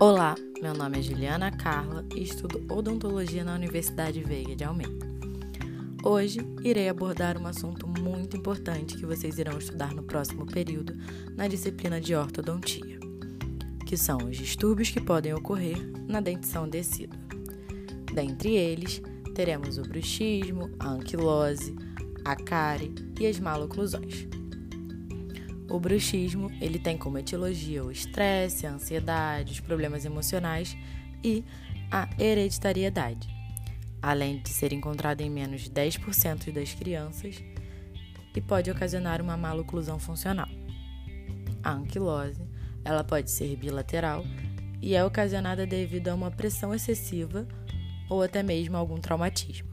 Olá, meu nome é Juliana Carla e estudo odontologia na Universidade Veiga de Almeida. Hoje irei abordar um assunto muito importante que vocês irão estudar no próximo período na disciplina de ortodontia, que são os distúrbios que podem ocorrer na dentição decida. Dentre eles, teremos o bruxismo, a anquilose, a cárie e as maloclusões. O bruxismo, ele tem como etiologia o estresse, a ansiedade, os problemas emocionais e a hereditariedade, além de ser encontrado em menos de 10% das crianças e pode ocasionar uma maloclusão funcional. A anquilose, ela pode ser bilateral e é ocasionada devido a uma pressão excessiva ou até mesmo algum traumatismo,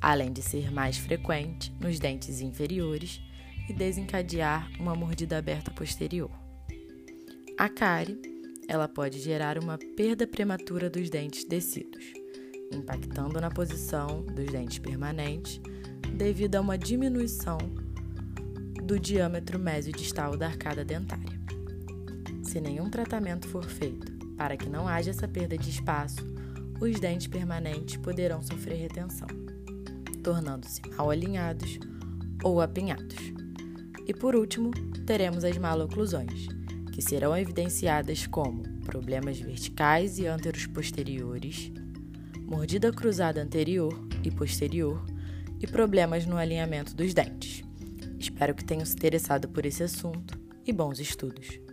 além de ser mais frequente nos dentes inferiores e desencadear uma mordida aberta posterior. A cárie, ela pode gerar uma perda prematura dos dentes descidos, impactando na posição dos dentes permanentes devido a uma diminuição do diâmetro mesiodistal da arcada dentária. Se nenhum tratamento for feito para que não haja essa perda de espaço, os dentes permanentes poderão sofrer retenção, tornando-se mal alinhados ou apinhados. E por último, teremos as maloclusões, que serão evidenciadas como problemas verticais e anteros posteriores, mordida cruzada anterior e posterior e problemas no alinhamento dos dentes. Espero que tenham se interessado por esse assunto e bons estudos.